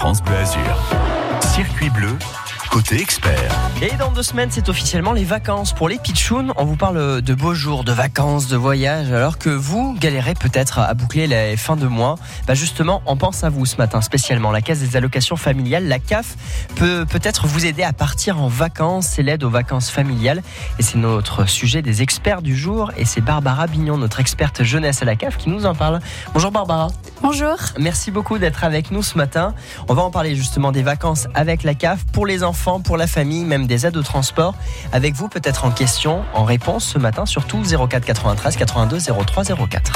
France Bleu Azur. Circuit bleu, côté expert. Et dans deux semaines, c'est officiellement les vacances pour les pitchouns. On vous parle de beaux jours, de vacances, de voyages, alors que vous galérez peut-être à boucler les fins de mois. Bah justement, on pense à vous ce matin spécialement. La Caisse des allocations familiales, la CAF, peut peut-être vous aider à partir en vacances. C'est l'aide aux vacances familiales. Et c'est notre sujet des experts du jour. Et c'est Barbara Bignon, notre experte jeunesse à la CAF, qui nous en parle. Bonjour Barbara. Bonjour. Merci beaucoup d'être avec nous ce matin. On va en parler justement des vacances avec la CAF pour les enfants, pour la famille, même des aides au transport. Avec vous peut-être en question, en réponse ce matin, surtout 04 93 82 03 04.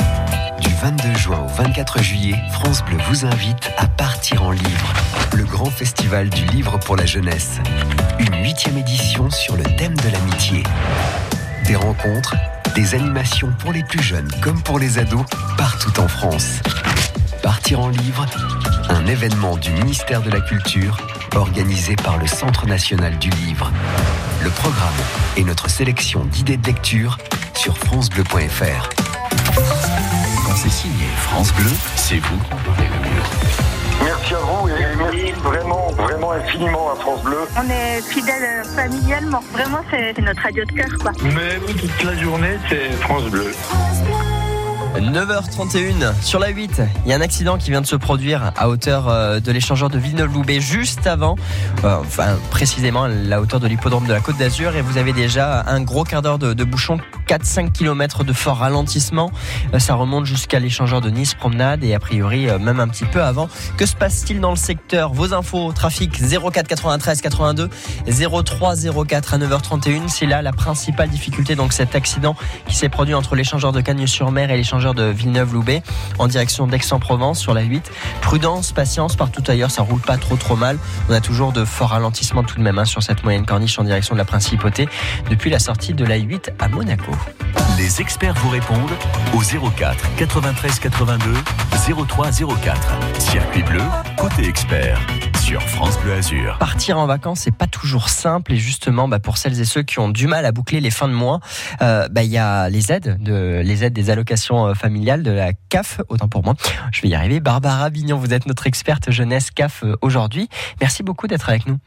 Du 22 juin au 24 juillet, France Bleu vous invite à partir en livre. Le grand festival du livre pour la jeunesse. Une huitième édition sur le thème de l'amitié. Des rencontres, des animations pour les plus jeunes comme pour les ados, partout en France. Partir en livre, un événement du ministère de la Culture organisé par le Centre national du livre. Le programme et notre sélection d'idées de lecture sur francebleu.fr. Quand c'est signé France Bleu, c'est vous. Merci à vous et merci vraiment, vraiment infiniment à France Bleu. On est fidèles familialement. Vraiment, c'est notre radio de cœur, quoi. Même toute la journée, c'est France Bleu. 9h31 sur la 8, il y a un accident qui vient de se produire à hauteur euh, de l'échangeur de Villeneuve-Loubet juste avant, euh, enfin précisément à la hauteur de l'hippodrome de la Côte d'Azur et vous avez déjà un gros quart d'heure de, bouchon, 4-5 km de fort ralentissement. Euh, Ça remonte jusqu'à l'échangeur de Nice Promenade et a priori même un petit peu avant. Que se passe-t-il dans le secteur? Vos infos, trafic 04 93 82 03 04 à 9h31. C'est là la principale difficulté, donc cet accident qui s'est produit entre l'échangeur de Cagnes-sur-Mer et l'échangeur de Villeneuve-Loubet en direction d'Aix-en-Provence sur la 8. Prudence, patience, partout ailleurs, ça roule pas trop trop mal. On a toujours de forts ralentissements tout de même hein, sur cette moyenne corniche en direction de la Principauté depuis la sortie de la 8 à Monaco. Les experts vous répondent au 04 93 82 03 04. Circuit bleu, côté expert sur France Bleu Azur. Partir en vacances, c'est pas toujours simple et justement, bah, pour celles et ceux qui ont du mal à boucler les fins de mois, euh, bah, il y a les aides, de, les aides des allocations euh, familiales de la CAF. Autant pour moi, je vais y arriver. Barbara Bignon, vous êtes notre experte jeunesse CAF euh, aujourd'hui. Merci beaucoup d'être avec nous.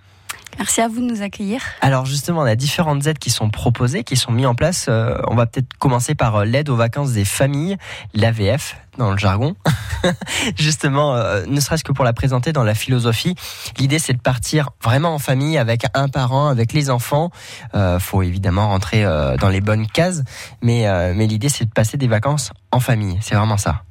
Merci à vous de nous accueillir. Alors justement, on a différentes aides qui sont proposées, qui sont mises en place. Euh, on va peut-être commencer par euh, l'aide aux vacances des familles, l'AVF dans le jargon. justement, euh, ne serait-ce que pour la présenter dans la philosophie, l'idée c'est de partir vraiment en famille avec un parent, avec les enfants. Euh, faut évidemment rentrer euh, dans les bonnes cases, mais, euh, mais l'idée c'est de passer des vacances en famille. C'est vraiment ça.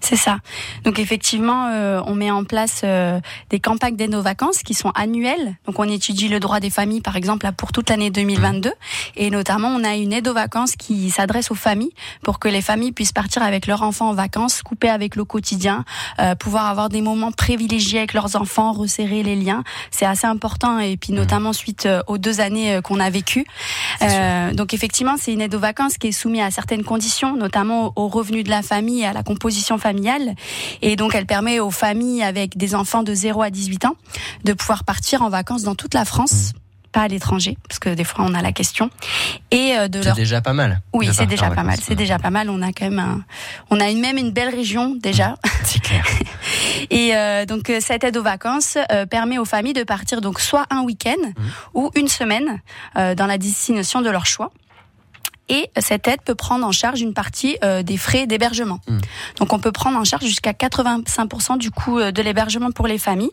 C'est ça. Donc effectivement, euh, on met en place euh, des campagnes d'aide aux vacances qui sont annuelles. Donc on étudie le droit des familles, par exemple, là, pour toute l'année 2022. Et notamment, on a une aide aux vacances qui s'adresse aux familles pour que les familles puissent partir avec leurs enfants en vacances, couper avec le quotidien, euh, pouvoir avoir des moments privilégiés avec leurs enfants, resserrer les liens. C'est assez important. Et puis notamment suite euh, aux deux années euh, qu'on a vécues. Euh, donc effectivement, c'est une aide aux vacances qui est soumise à certaines conditions, notamment aux revenus de la famille et à la composition familiale. Et donc, elle permet aux familles avec des enfants de 0 à 18 ans de pouvoir partir en vacances dans toute la France. Pas à l'étranger, parce que des fois on a la question. Et euh, de C'est leur déjà pas mal. oui, c'est déjà pas mal. C'est déjà pas mal. On a quand même, un... on a une, même une belle région déjà. C'est clair. Et euh, donc euh, cette aide aux vacances euh, permet aux familles de partir donc soit un week-end ou une semaine euh, dans la destination de leur choix. Et cette aide peut prendre en charge une partie euh, des frais d'hébergement. Mm. Donc on peut prendre en charge jusqu'à 85% du coût euh, de l'hébergement pour les familles.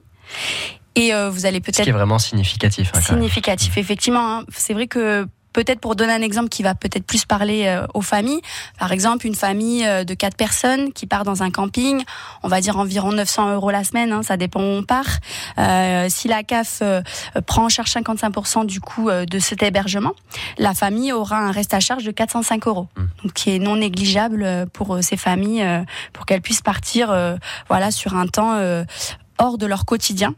Et euh, vous allez Ce qui peut-être est vraiment significatif. hein, significatif. Effectivement, hein, c'est vrai que peut-être pour donner un exemple qui va peut-être plus parler euh, aux familles, par exemple une famille euh, de quatre personnes qui part dans un camping, on va dire environ 900 euros la semaine, hein, ça dépend où on part. Euh, si la CAF euh, prend en charge 55% du coût euh, de cet hébergement, la famille aura un reste à charge de 405 euros, donc qui est non négligeable pour ces familles, pour qu'elles puissent partir, voilà, sur un temps euh, hors de leur quotidien.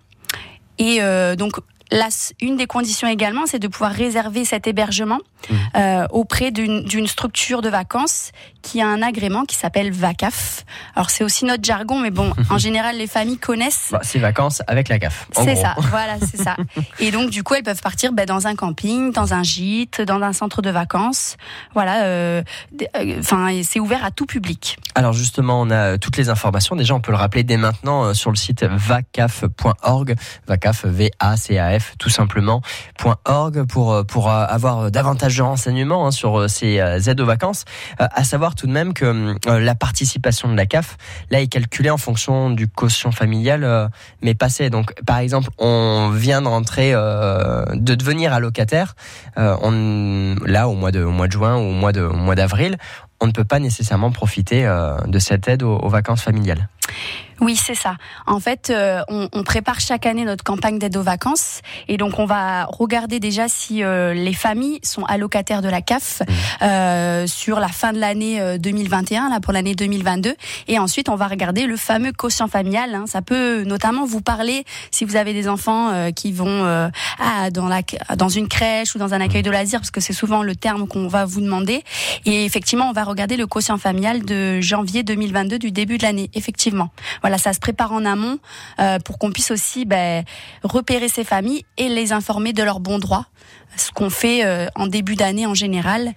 Et euh, donc là, une des conditions également, c'est de pouvoir réserver cet hébergement Mmh. euh, auprès d'une structure de vacances qui a un agrément qui s'appelle VACAF. Alors c'est aussi notre jargon, mais bon, en général, les familles connaissent. Bah, c'est vacances avec la CAF. C'est ça, voilà, c'est ça. Et donc, du coup, elles peuvent partir ben, dans un camping, dans un gîte, dans un centre de vacances. Voilà, euh, euh, enfin, c'est ouvert à tout public. Alors justement, on a toutes les informations. Déjà, on peut le rappeler dès maintenant sur le site vacaf.org, vacaf, V-A-C-A-F, tout simplement, .org pour, euh, pour euh, avoir davantage de renseignements hein, sur euh, ces aides aux vacances. À savoir tout de même que la participation de la CAF, là, est calculée en fonction du quotient familial, mais passé. Donc, par exemple, on vient de rentrer, de devenir allocataire, on, là, au mois de, au mois de juin ou au mois d'avril, on ne peut pas nécessairement profiter de cette aide aux vacances familiales. Oui, c'est ça. En fait, euh, on, on prépare chaque année notre campagne d'aide aux vacances et donc on va regarder déjà si euh, les familles sont allocataires de la CAF euh, sur la fin de l'année euh, 2021, là pour l'année 2022, et ensuite on va regarder le fameux quotient familial. hein. Ça peut notamment vous parler si vous avez des enfants euh, qui vont euh, ah, dans la dans une crèche ou dans un accueil de loisirs, parce que c'est souvent le terme qu'on va vous demander. Et effectivement, on va regarder le quotient familial de janvier 2022 du début de l'année. Effectivement. Voilà, ça se prépare en amont euh, pour qu'on puisse aussi ben, repérer ces familles et les informer de leurs bons droits. Ce qu'on fait euh, en début d'année en général.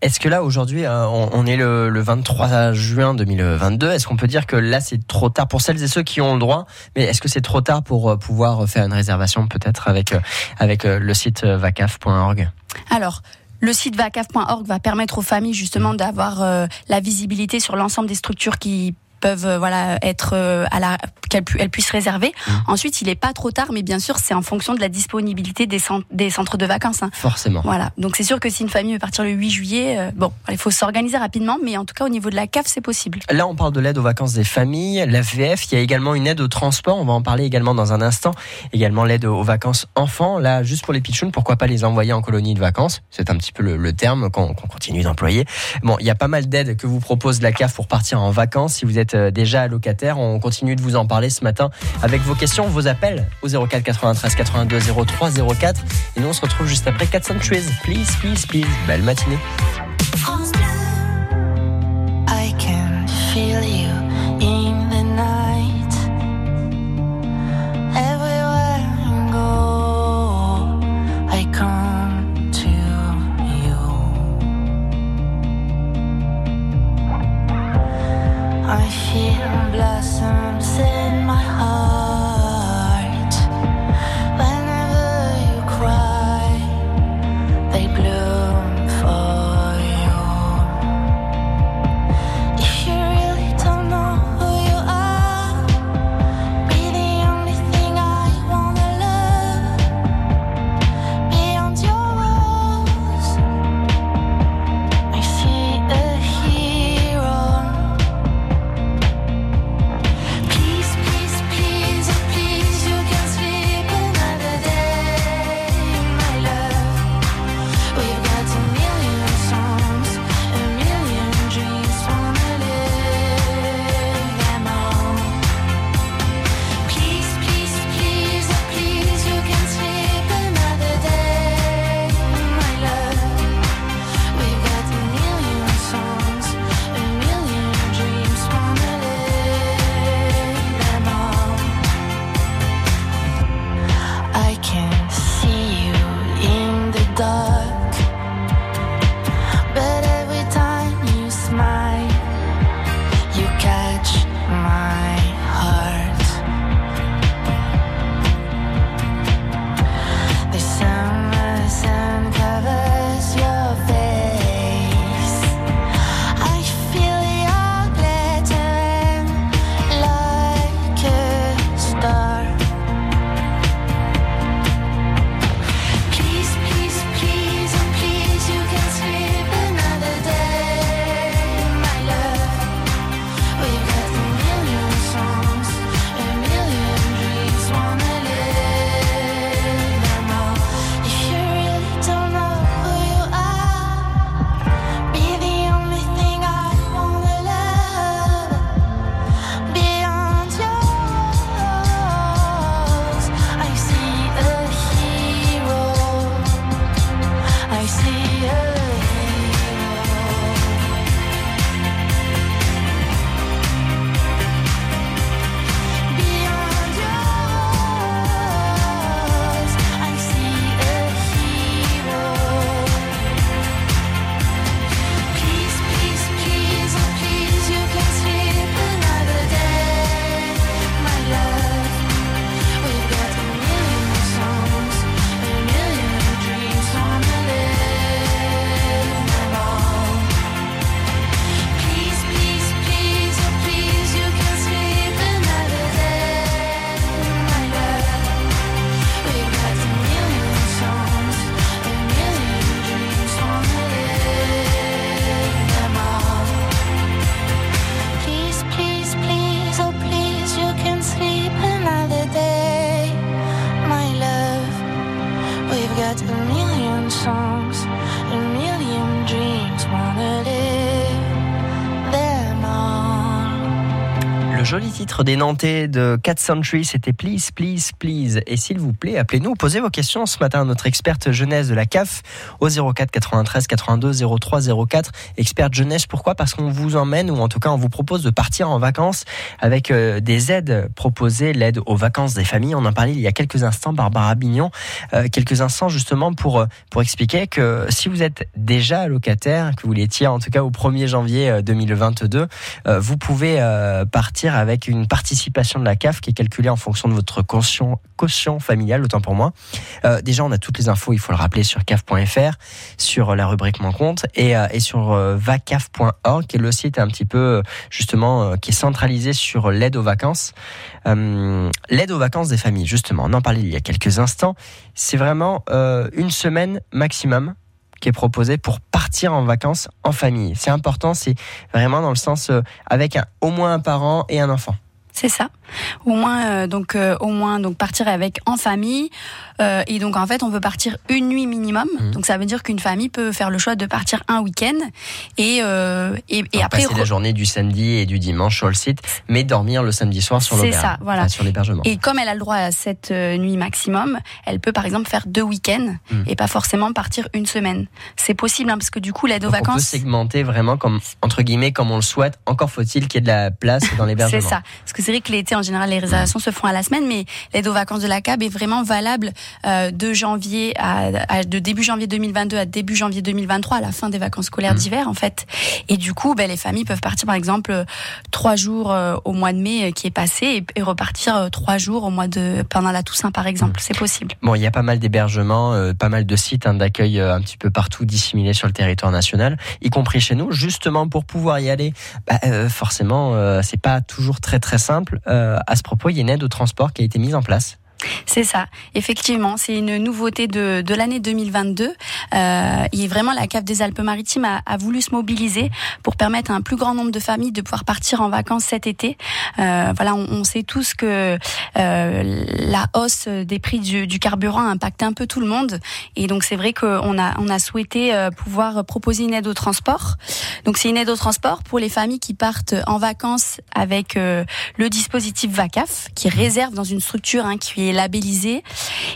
Est-ce que là, aujourd'hui, euh, on, est le, le 23 juin 2022, est-ce qu'on peut dire que là, c'est trop tard pour celles et ceux qui ont le droit Mais est-ce que c'est trop tard pour pouvoir faire une réservation peut-être avec, avec le site vacaf.org Alors, le site vacaf.org va permettre aux familles justement d'avoir euh, la visibilité sur l'ensemble des structures qui peuvent euh, voilà être euh, à la qu'elles pu- elles puissent réserver. Ensuite, il est pas trop tard, mais bien sûr, c'est en fonction de la disponibilité des, cent- des centres de vacances. hein. Forcément. Voilà. Donc c'est sûr que si une famille veut partir le 8 juillet, euh, bon, il faut s'organiser rapidement, mais en tout cas au niveau de la CAF, c'est possible. Là, on parle de l'aide aux vacances des familles, l'AVF. Il y a également une aide au transport. On va en parler également dans un instant. Également l'aide aux vacances enfants. Là, juste pour les pitchouns, pourquoi pas les envoyer en colonie de vacances? C'est un petit peu le, le terme qu'on qu'on continue d'employer. Bon, il y a pas mal d'aides que vous propose la CAF pour partir en vacances. Si vous êtes euh, déjà allocataire, on continue de vous en parler ce matin avec vos questions, vos appels au 04 93 82 03 04. Et nous, on se retrouve juste après 4 Centuries. Please, please, please. Belle matinée. I can feel joli titre des Nantais de Cat Century, c'était Please, Please, Please. Et s'il vous plaît, appelez-nous, posez vos questions ce matin à notre experte jeunesse de la CAF au 04 93 82 03 04. Experte jeunesse, pourquoi? Parce qu'on vous emmène, ou en tout cas on vous propose de partir en vacances avec euh, des aides proposées, l'aide aux vacances des familles. On en parlait il y a quelques instants, Barbara Bignon, euh, quelques instants justement pour, euh, pour expliquer que si vous êtes déjà locataire, que vous l'étiez en tout cas au 1er janvier euh, 2022, euh, vous pouvez partir avec une participation de la CAF qui est calculée en fonction de votre caution, caution familiale, autant pour moi. Euh, déjà, on a toutes les infos, il faut le rappeler, sur CAF.fr, sur la rubrique Mon compte et, euh, sur euh, vacaf.org, qui est le site un petit peu, euh, justement, euh, qui est centralisé sur l'aide aux vacances. Euh, l'aide aux vacances des familles, justement, on en parlait il y a quelques instants. C'est vraiment euh, une semaine maximum qui est proposée pour partir en vacances en famille. C'est important, c'est vraiment dans le sens euh, avec au moins un parent et un enfant. C'est ça. Au moins, euh, donc, euh, au moins, donc partir avec en famille. Euh, et donc, en fait, on peut partir une nuit minimum. Mhm. Donc, ça veut dire qu'une famille peut faire le choix de partir un week-end et et, après passer la journée du samedi et du dimanche sur le site, mais dormir le samedi soir sur C'est l'auberge, ça, voilà. enfin, sur l'hébergement. Et comme elle a le droit à cette nuit maximum, elle peut par exemple faire deux week-ends Mm. et pas forcément partir une semaine. C'est possible hein, parce que du coup l'aide aux Donc, on peut vacances, segmenter vraiment comme entre guillemets comme on le souhaite. Encore faut-il qu'il y ait de la place dans l'hébergement. c'est ça. Parce que c'est vrai que l'été en général les réservations se font à la semaine, mais l'aide aux vacances de la CAB est vraiment valable euh, de janvier à, à- de début janvier 2022 à début janvier 2023 à la fin des vacances scolaires Mm. d'hiver en fait. Et du coup, ben, les familles peuvent partir par exemple euh, trois jours euh, au mois de mai qui est passé et, et repartir trois jours au mois de pendant la Toussaint par exemple. Mm. C'est possible. Bon, il y a pas mal d'hébergements, euh, pas mal de sites hein, d'accueil un petit peu partout disséminés sur le territoire national, y compris chez nous, justement pour pouvoir y aller. Bah, forcément, c'est pas toujours très très simple. Euh, à ce propos, il y a une aide au transport qui a été mise en place. C'est ça, effectivement, c'est une nouveauté de, de l'année 2022. Euh, et vraiment, la CAF des Alpes-Maritimes a, a voulu se mobiliser pour permettre à un plus grand nombre de familles de pouvoir partir en vacances cet été. Euh, voilà, on, on sait tous que euh, la hausse des prix du, du carburant a impacté un peu tout le monde, et donc c'est vrai qu'on a on a souhaité euh, pouvoir proposer une aide au transport. Donc c'est une aide au transport pour les familles qui partent en vacances avec euh, le dispositif VACAF, qui réserve dans une structure hein, qui est labellisée.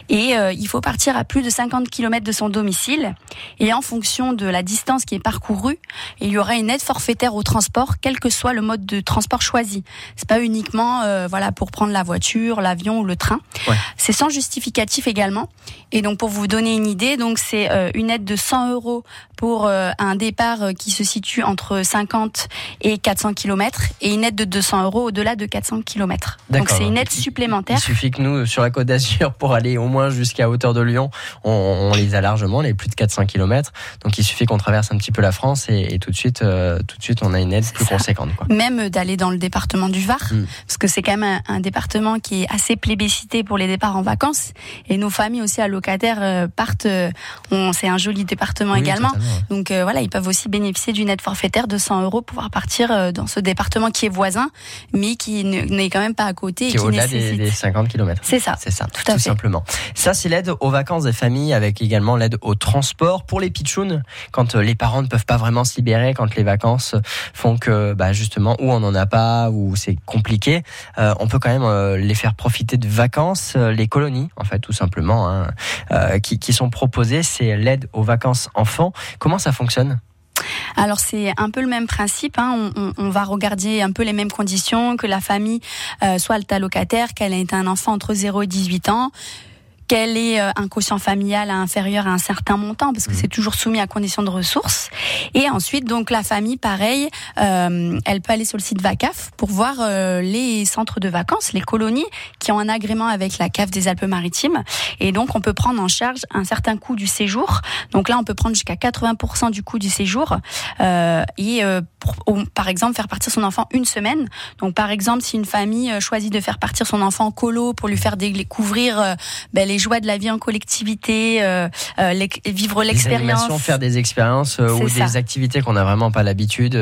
Et euh, il faut partir à plus de 50 km de son domicile. Et en fonction de la distance qui est parcourue, il y aura une aide forfaitaire au transport, quel que soit le mode de transport choisi. C'est pas uniquement euh, voilà pour prendre la voiture, l'avion ou le train. Ouais. C'est sans justificatif également. Et donc pour vous donner une idée, donc c'est euh, une aide de 100 euros pour euh, un départ euh, qui se situe entre 50 et 400 km et une aide de 200 euros au-delà de 400 km. Donc c'est une aide supplémentaire. Il suffit que nous, sur la Côte d'Azur, pour aller au moins jusqu'à hauteur de Lyon, on, on les a largement, les plus de 400 km. Donc il suffit qu'on traverse un petit peu la France et, et tout de suite, euh, tout de suite, on a une aide plus ça. conséquente. Quoi. même d'aller dans le département du Var, Mm. parce que c'est quand même un, un département qui est assez plébiscité pour les départs en vacances. Et nos familles aussi allocataires euh, partent. on- c'est un joli département Oui, également. totalement. Donc euh, voilà, ils peuvent aussi bénéficier d'une aide forfaitaire de 100 euros pour pouvoir partir euh, dans ce département qui est voisin, mais qui ne- n'est quand même pas à côté et Qui est au-delà des, nécessite. des 50 km. C'est ça. C'est ça, Tout tout, simplement. Ça, c'est l'aide aux vacances des familles, avec également l'aide au transport pour les pitchouns, quand euh, les parents ne peuvent pas vraiment se libérer, quand les vacances font que, bah, justement, ou on n'en a pas, ou c'est compliqué, euh, on peut quand même euh, les faire profiter de vacances, euh, les colonies, en fait, tout simplement, hein, euh, qui, qui sont proposées. C'est l'aide aux vacances enfants. Comment ça fonctionne Alors c'est un peu le même principe. hein. On, va regarder un peu les mêmes conditions que la famille euh, soit le allocataire, qu'elle ait un enfant entre 0 et 18 ans qu'elle ait euh, un quotient familial inférieur à un certain montant, parce que c'est toujours soumis à condition de ressources. Et ensuite, donc la famille, pareil, euh, elle peut aller sur le site VACAF pour voir euh, les centres de vacances, les colonies qui ont un agrément avec la CAF des Alpes-Maritimes. Et donc, on peut prendre en charge un certain coût du séjour. Donc là, on peut prendre jusqu'à 80% du coût du séjour. Euh, et euh, pour- par exemple, faire partir son enfant une semaine. Donc, par exemple, si une famille euh, choisit de faire partir son enfant en colo pour lui faire découvrir ben, les les joies de la vie en collectivité, euh, euh, vivre l'expérience. faire des expériences euh, ou C'est des ça. activités qu'on n'a vraiment pas l'habitude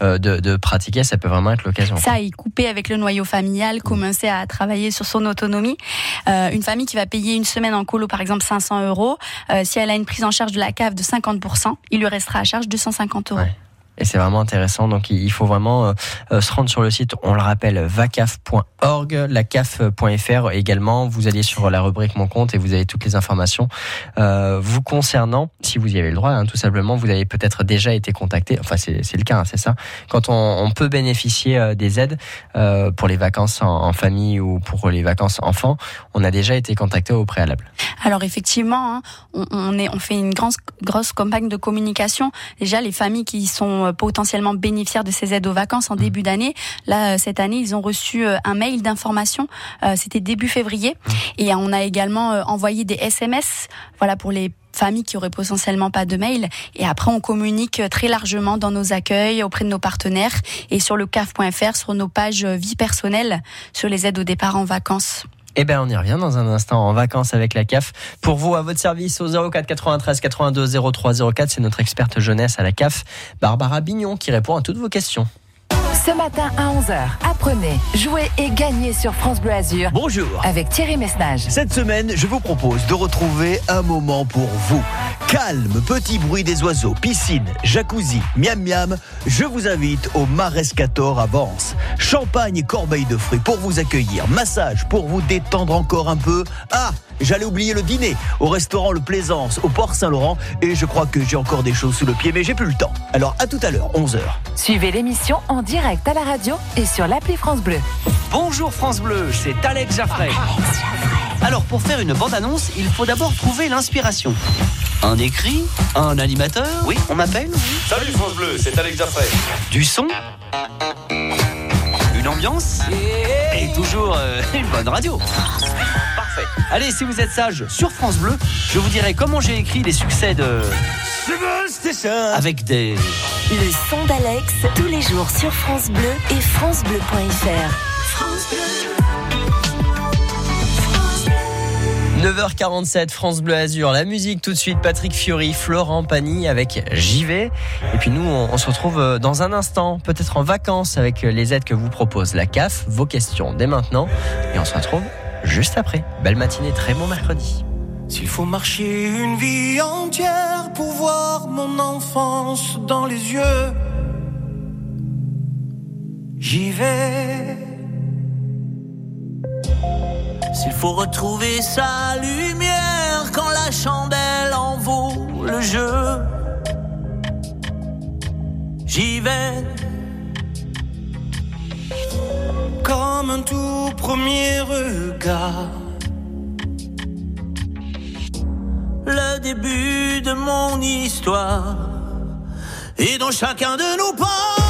de, de pratiquer, ça peut vraiment être l'occasion. Ça, y couper avec le noyau familial, commencer à travailler sur son autonomie. Une famille qui va payer une semaine en colo, par exemple 500 euros, si elle a une prise en charge de la cave de 50%, il lui restera à charge 250 euros. Ouais. Et c'est vraiment intéressant. Donc, il faut vraiment euh, euh, se rendre sur le site. On le rappelle, vacaf.org, lacaf.fr également. Vous allez sur la rubrique Mon compte et vous avez toutes les informations euh, vous concernant. Si vous y avez le droit, hein, tout simplement, vous avez peut-être déjà été contacté. Enfin, c'est le cas, hein, c'est ça. Quand on, peut bénéficier des aides pour les vacances en, famille ou pour les vacances enfants, on a déjà été contacté au préalable. Alors effectivement, hein, on, on fait une grosse, grosse campagne de communication. Déjà, les familles qui sont euh, potentiellement bénéficiaires de ces aides aux vacances en début d'année, là euh, cette année, ils ont reçu euh, un mail d'information. C'était début février, et on a également envoyé des SMS, voilà pour les familles qui auraient potentiellement pas de mail. Et après on communique très largement dans nos accueils auprès de nos partenaires et sur le caf.fr sur nos pages vie personnelle sur les aides au départ en vacances. Eh ben, on y revient dans un instant en vacances avec la CAF. Pour vous, à votre service au 04 93 82 03 04, c'est notre experte jeunesse à la CAF, Barbara Bignon, qui répond à toutes vos questions. Ce matin à 11h, apprenez, jouez et gagnez sur France Bleu Azur Bonjour. avec Thierry Messnage. Cette semaine, je vous propose de retrouver un moment pour vous. Calme, petit bruit des oiseaux, piscine, jacuzzi, miam miam. Je vous invite au Marescator à Vence. Champagne et corbeille de fruits pour vous accueillir. Massage pour vous détendre encore un peu. Ah, j'allais oublier le dîner au restaurant Le Plaisance au Port Saint-Laurent. Et je crois que j'ai encore des choses sous le pied, mais j'ai plus le temps. Alors à tout à l'heure, 11h. Suivez l'émission en direct à la radio et sur l'appli France Bleu. Bonjour France Bleu, c'est Alex Jaffray. Alors pour faire une bande-annonce, il faut d'abord trouver l'inspiration. Un écrit Un animateur Oui, on m'appelle Salut France Bleu, c'est Alex Jaffray. Du son Une ambiance Et toujours euh, une bonne radio. Parfait. Allez, si vous êtes sage, sur France Bleu, je vous dirai comment j'ai écrit les succès de... Avec des... Le son d'Alex, tous les jours sur France Bleu et FranceBleu.fr. 9h47, France Bleu Azur, la musique tout de suite, Patrick Fiori, Florent Pagny avec vais. Et puis nous, on, on se retrouve euh, dans un instant, peut-être en vacances avec les aides que vous propose la CAF, vos questions dès maintenant. Et on se retrouve juste après. Belle matinée, très bon mercredi. S'il faut marcher une vie entière pour voir mon enfance dans les yeux, j'y vais. S'il faut retrouver sa lumière quand la chandelle en vaut le jeu, j'y vais. Comme un tout premier regard. le début de mon histoire. Et dans chacun de nos pas,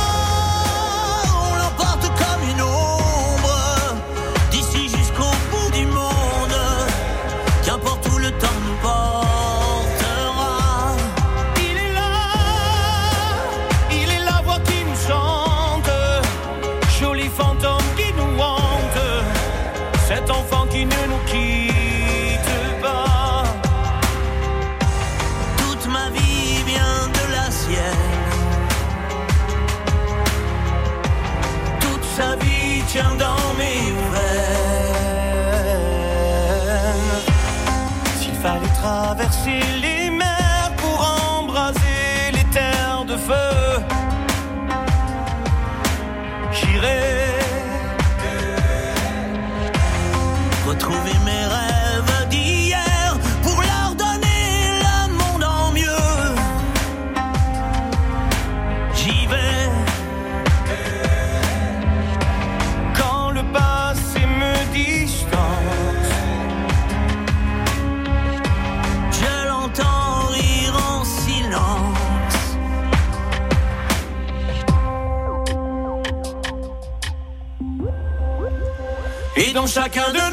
chacun de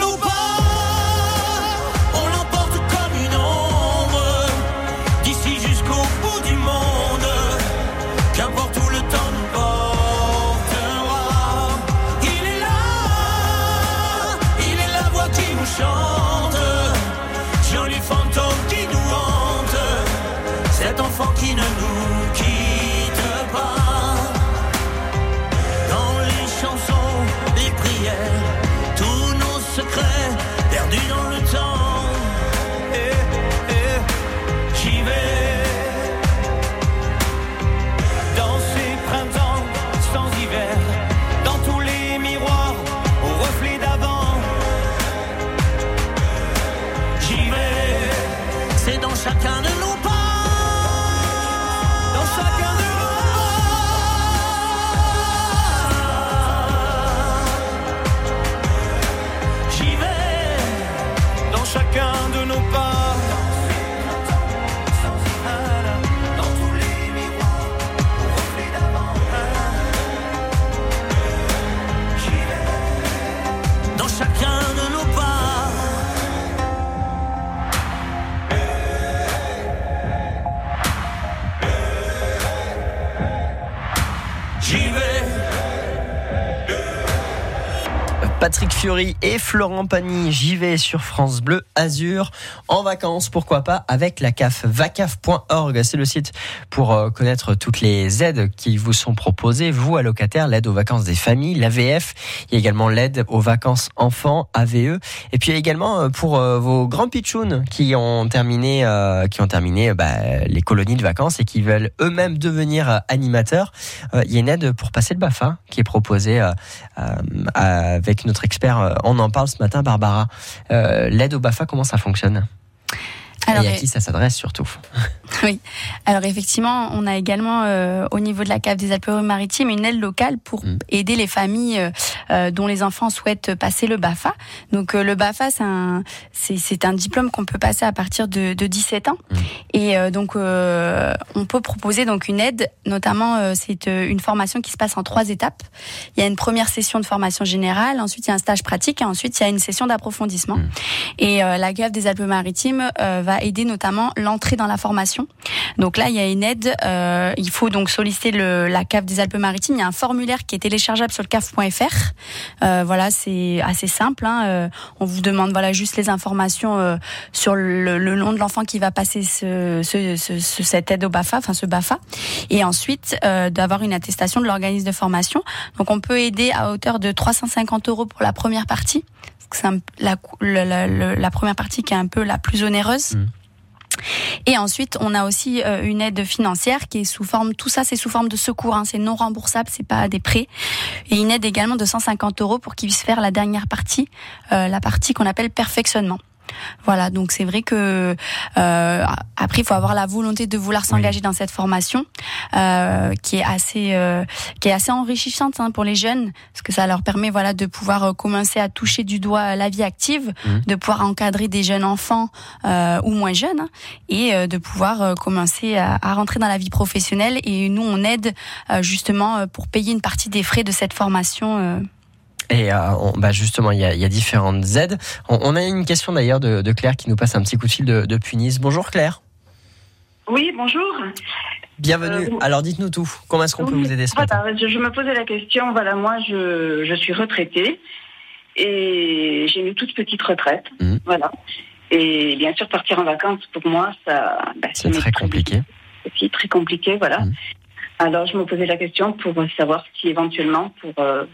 chacun Patrick Fiori et Florent Pagny, j'y vais sur France Bleu Azur. En vacances, pourquoi pas avec la CAF vacaf.org, c'est le site pour euh, connaître toutes les aides qui vous sont proposées, vous allocataires, l'aide aux vacances des familles, l'AVF, il y a également l'aide aux vacances enfants, AVE, et puis également euh, pour euh, vos grands pitchouns qui ont terminé, qui ont terminé bah, les colonies de vacances et qui veulent eux-mêmes devenir animateurs, il y a une aide pour passer le BAFA qui est proposée avec notre expert. euh, On en parle ce matin, Barbara. Euh, L'aide au BAFA, comment ça fonctionne? Alors, Et à qui ça s'adresse surtout? Oui. Alors effectivement, on a également euh, au niveau de la cave des Alpes-Maritimes une aide locale pour Mm. aider les familles euh, euh, dont les enfants souhaitent passer le BAFA. Donc euh, le BAFA, c'est un, c'est, un diplôme qu'on peut passer à partir de, de 17 ans. Mm. Et euh, donc euh, on peut proposer donc une aide, notamment euh, c'est une formation qui se passe en trois étapes. Il y a une première session de formation générale, ensuite il y a un stage pratique et ensuite il y a une session d'approfondissement. Mm. Et euh, la cave des Alpes-Maritimes euh, va aider notamment l'entrée dans la formation. Donc là, il y a une aide. euh, il faut donc solliciter le, la cave des Alpes-Maritimes. Il y a un formulaire qui est téléchargeable sur le caf.fr. Euh, voilà, c'est assez simple. Hein. Euh, on vous demande voilà juste les informations euh, sur le, le nom de l'enfant qui va passer ce, ce, ce- ce- cette aide au Bafa, enfin ce Bafa, et ensuite euh, d'avoir une attestation de l'organisme de formation. Donc on peut aider à hauteur de 350 euros pour la première partie. C'est la, la, la- la première partie qui est un peu la plus onéreuse. Mhm. Et ensuite, on a aussi euh, une aide financière qui est sous forme, tout ça c'est sous forme de secours, hein, c'est non remboursable, c'est pas des prêts. Et une aide également de 150 euros pour qu'ils puissent faire la dernière partie, euh, la partie qu'on appelle perfectionnement. Voilà, donc c'est vrai que euh, après il faut avoir la volonté de vouloir s'engager dans cette formation euh, qui est assez euh, qui est assez enrichissante hein, pour les jeunes parce que ça leur permet voilà de pouvoir euh, commencer à toucher du doigt la vie active, Mhm. de pouvoir encadrer des jeunes enfants euh, ou moins jeunes et euh, de pouvoir commencer à, à rentrer dans la vie professionnelle et nous on aide euh, justement pour payer une partie des frais de cette formation. Et euh, on- bah justement, il y a, il y a différentes aides. On, on a une question d'ailleurs de, de Claire qui nous passe un petit coup de fil de, depuis Nice. Bonjour Claire. Oui, bonjour. Bienvenue. Euh, Alors dites-nous tout. Comment est-ce qu'on peut vous aider ce matin voilà, je, je me posais la question. Voilà, moi, je, je suis retraitée et j'ai une toute petite retraite. Mhm. Voilà. Et bien sûr, partir en vacances, pour moi, ça, bah, C'est très compliqué. aussi très compliqué. Voilà. Mhm. Alors, je me posais la question pour savoir si éventuellement, pour, euh,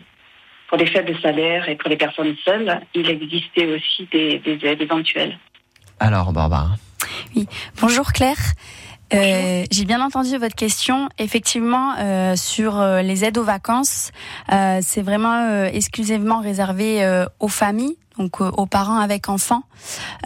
pour les faibles salaires et pour les personnes seules, il existait aussi des, des aides éventuelles. Alors Barbara. Bonjour Claire. Euh, J'ai bien entendu votre question. Effectivement, euh, sur euh, les aides aux vacances, euh, c'est vraiment euh, exclusivement réservé euh, aux familles, donc euh, aux parents avec enfants.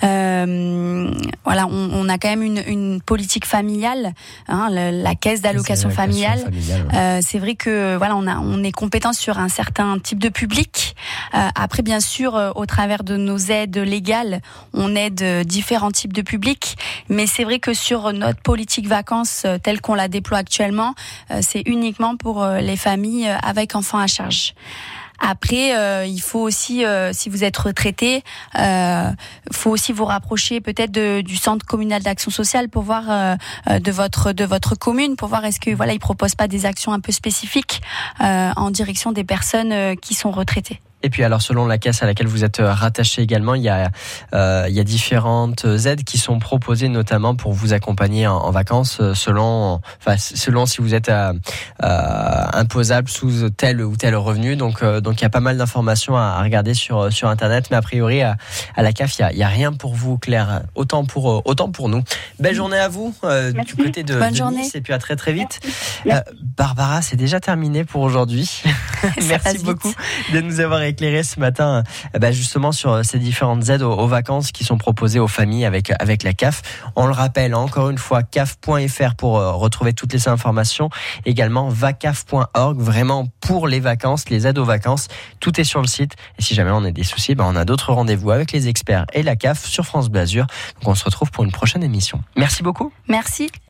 Euh, voilà, on, on a quand même une, une politique familiale, hein, le- la caisse d'allocation familiale. familiale, ouais. Euh, c'est vrai que voilà, on a, on est compétent sur un certain type de public. Euh, après, bien sûr, euh, au travers de nos aides légales, on aide euh, différents types de publics. Mais c'est vrai que sur notre politique vacances telle qu'on la déploie actuellement, euh, c'est uniquement pour les familles avec enfants à charge. Après, euh, il faut aussi, euh, si vous êtes retraité, euh, faut aussi vous rapprocher peut-être du centre communal d'action sociale pour voir euh, de votre de votre commune pour voir est-ce que voilà ils proposent pas des actions un peu spécifiques en direction des personnes qui sont retraitées. Et puis alors selon la caisse à laquelle vous êtes euh, rattaché également, il y a euh, il y a différentes aides qui sont proposées notamment pour vous accompagner en, en vacances euh, selon enfin selon si vous êtes euh, euh, imposable sous tel ou tel revenu. Donc euh, donc il y a pas mal d'informations à, à regarder sur sur internet, mais a priori à, à la CAF il y a, rien pour vous Claire, autant pour euh, autant pour nous. Belle journée à vous euh, du côté de, Bonne de journée. Nice et puis à très très vite. Euh, Barbara, c'est déjà terminé pour aujourd'hui. Merci beaucoup de nous avoir éclairé ce matin, euh, bah, justement sur euh, ces différentes aides aux, vacances qui sont proposées aux familles avec avec la CAF. On le rappelle hein, encore une fois, caf.fr pour euh, retrouver toutes les informations. Également vacaf.org, vraiment pour les vacances, les aides aux vacances. Tout est sur le site. Et si jamais on a des soucis, bah, on a d'autres rendez-vous avec les experts et la CAF sur France Bleu Azur. Donc on se retrouve pour une prochaine émission. Merci beaucoup. Merci.